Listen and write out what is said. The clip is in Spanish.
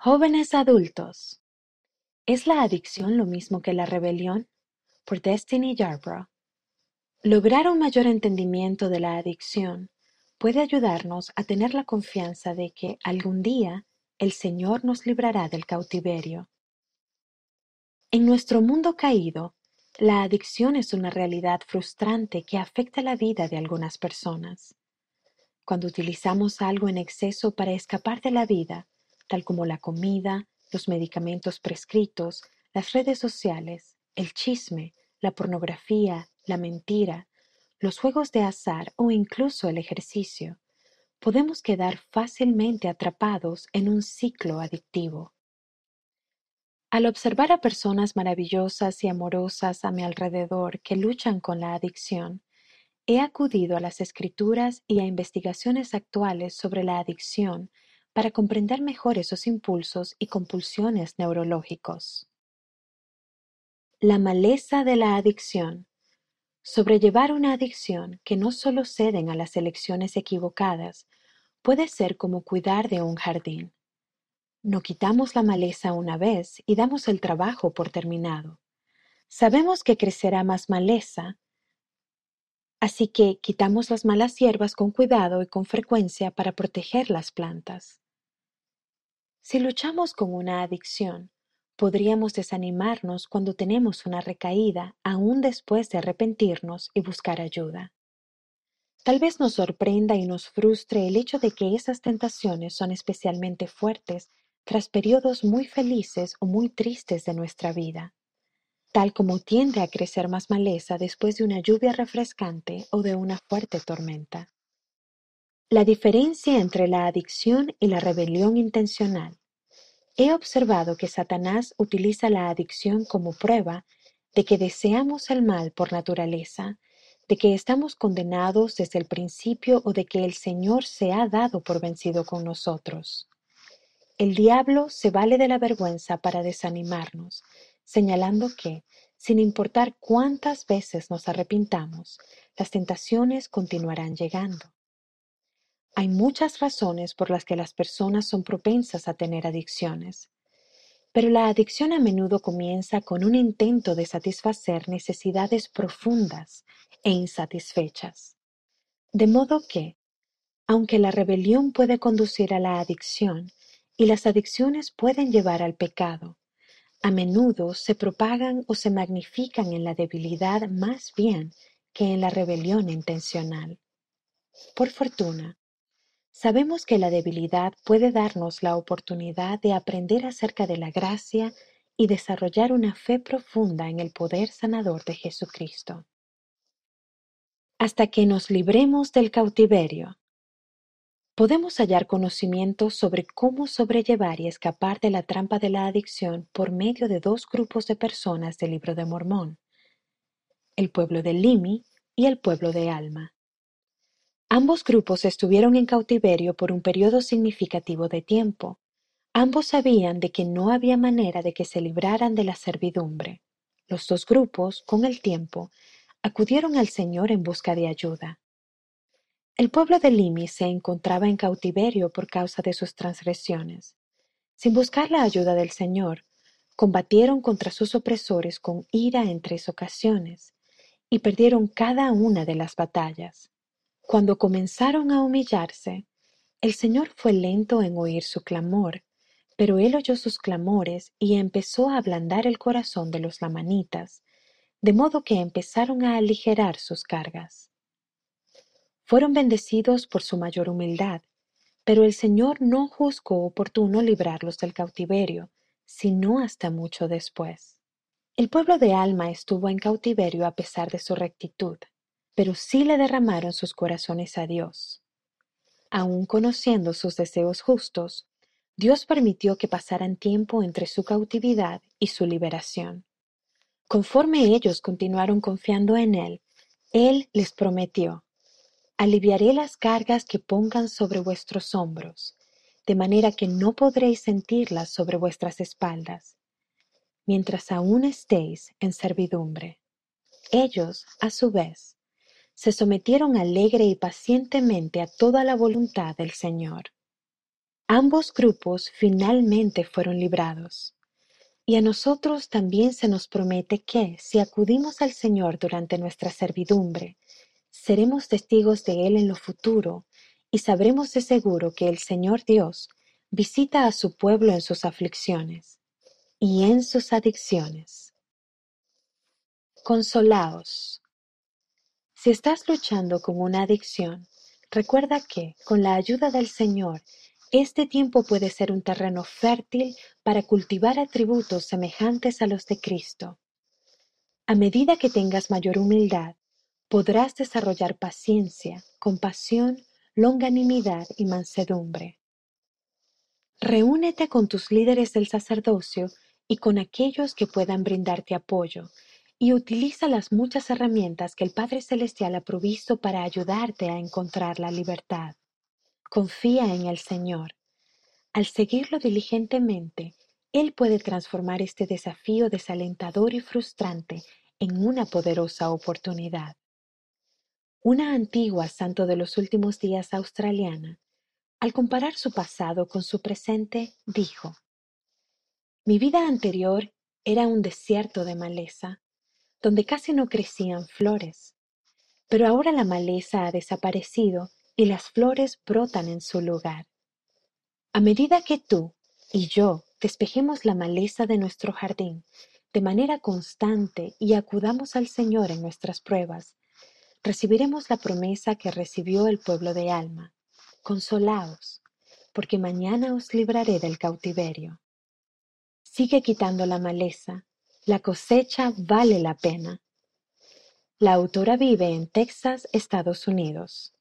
Jóvenes adultos, ¿es la adicción lo mismo que la rebelión? Por Destiny Yarbrough. Lograr un mayor entendimiento de la adicción puede ayudarnos a tener la confianza de que algún día el Señor nos librará del cautiverio. En nuestro mundo caído, la adicción es una realidad frustrante que afecta la vida de algunas personas. Cuando utilizamos algo en exceso para escapar de la vida, tal como la comida, los medicamentos prescritos, las redes sociales, el chisme, la pornografía, la mentira, los juegos de azar o incluso el ejercicio, podemos quedar fácilmente atrapados en un ciclo adictivo. Al observar a personas maravillosas y amorosas a mi alrededor que luchan con la adicción, he acudido a las escrituras y a investigaciones actuales sobre la adicción para comprender mejor esos impulsos y compulsiones neurológicos. La maleza de la adicción. Sobrellevar una adicción que no solo ceden a las elecciones equivocadas puede ser como cuidar de un jardín. No quitamos la maleza una vez y damos el trabajo por terminado. Sabemos que crecerá más maleza, así que quitamos las malas hierbas con cuidado y con frecuencia para proteger las plantas. Si luchamos con una adicción, podríamos desanimarnos cuando tenemos una recaída aún después de arrepentirnos y buscar ayuda. Tal vez nos sorprenda y nos frustre el hecho de que esas tentaciones son especialmente fuertes tras periodos muy felices o muy tristes de nuestra vida, tal como tiende a crecer más maleza después de una lluvia refrescante o de una fuerte tormenta. La diferencia entre la adicción y la rebelión intencional. He observado que Satanás utiliza la adicción como prueba de que deseamos el mal por naturaleza, de que estamos condenados desde el principio o de que el Señor se ha dado por vencido con nosotros. El diablo se vale de la vergüenza para desanimarnos, señalando que, sin importar cuántas veces nos arrepintamos, las tentaciones continuarán llegando. Hay muchas razones por las que las personas son propensas a tener adicciones, pero la adicción a menudo comienza con un intento de satisfacer necesidades profundas e insatisfechas. De modo que, aunque la rebelión puede conducir a la adicción y las adicciones pueden llevar al pecado, a menudo se propagan o se magnifican en la debilidad más bien que en la rebelión intencional. Por fortuna, Sabemos que la debilidad puede darnos la oportunidad de aprender acerca de la gracia y desarrollar una fe profunda en el poder sanador de Jesucristo. Hasta que nos libremos del cautiverio, podemos hallar conocimiento sobre cómo sobrellevar y escapar de la trampa de la adicción por medio de dos grupos de personas del libro de Mormón, el pueblo de Limi y el pueblo de Alma. Ambos grupos estuvieron en cautiverio por un periodo significativo de tiempo. Ambos sabían de que no había manera de que se libraran de la servidumbre. Los dos grupos, con el tiempo, acudieron al Señor en busca de ayuda. El pueblo de Limi se encontraba en cautiverio por causa de sus transgresiones. Sin buscar la ayuda del Señor, combatieron contra sus opresores con ira en tres ocasiones, y perdieron cada una de las batallas. Cuando comenzaron a humillarse, el Señor fue lento en oír su clamor, pero él oyó sus clamores y empezó a ablandar el corazón de los lamanitas, de modo que empezaron a aligerar sus cargas. Fueron bendecidos por su mayor humildad, pero el Señor no juzgó oportuno librarlos del cautiverio, sino hasta mucho después. El pueblo de Alma estuvo en cautiverio a pesar de su rectitud pero sí le derramaron sus corazones a Dios. Aun conociendo sus deseos justos, Dios permitió que pasaran tiempo entre su cautividad y su liberación. Conforme ellos continuaron confiando en Él, Él les prometió, aliviaré las cargas que pongan sobre vuestros hombros, de manera que no podréis sentirlas sobre vuestras espaldas, mientras aún estéis en servidumbre. Ellos, a su vez, se sometieron alegre y pacientemente a toda la voluntad del Señor. Ambos grupos finalmente fueron librados. Y a nosotros también se nos promete que, si acudimos al Señor durante nuestra servidumbre, seremos testigos de Él en lo futuro y sabremos de seguro que el Señor Dios visita a su pueblo en sus aflicciones y en sus adicciones. Consolaos. Si estás luchando con una adicción, recuerda que, con la ayuda del Señor, este tiempo puede ser un terreno fértil para cultivar atributos semejantes a los de Cristo. A medida que tengas mayor humildad, podrás desarrollar paciencia, compasión, longanimidad y mansedumbre. Reúnete con tus líderes del sacerdocio y con aquellos que puedan brindarte apoyo, y utiliza las muchas herramientas que el Padre Celestial ha provisto para ayudarte a encontrar la libertad. Confía en el Señor. Al seguirlo diligentemente, Él puede transformar este desafío desalentador y frustrante en una poderosa oportunidad. Una antigua santo de los últimos días australiana, al comparar su pasado con su presente, dijo, Mi vida anterior era un desierto de maleza, donde casi no crecían flores, pero ahora la maleza ha desaparecido y las flores brotan en su lugar. A medida que tú y yo despejemos la maleza de nuestro jardín de manera constante y acudamos al Señor en nuestras pruebas, recibiremos la promesa que recibió el pueblo de Alma. Consolaos, porque mañana os libraré del cautiverio. Sigue quitando la maleza, la cosecha vale la pena. La autora vive en Texas, Estados Unidos.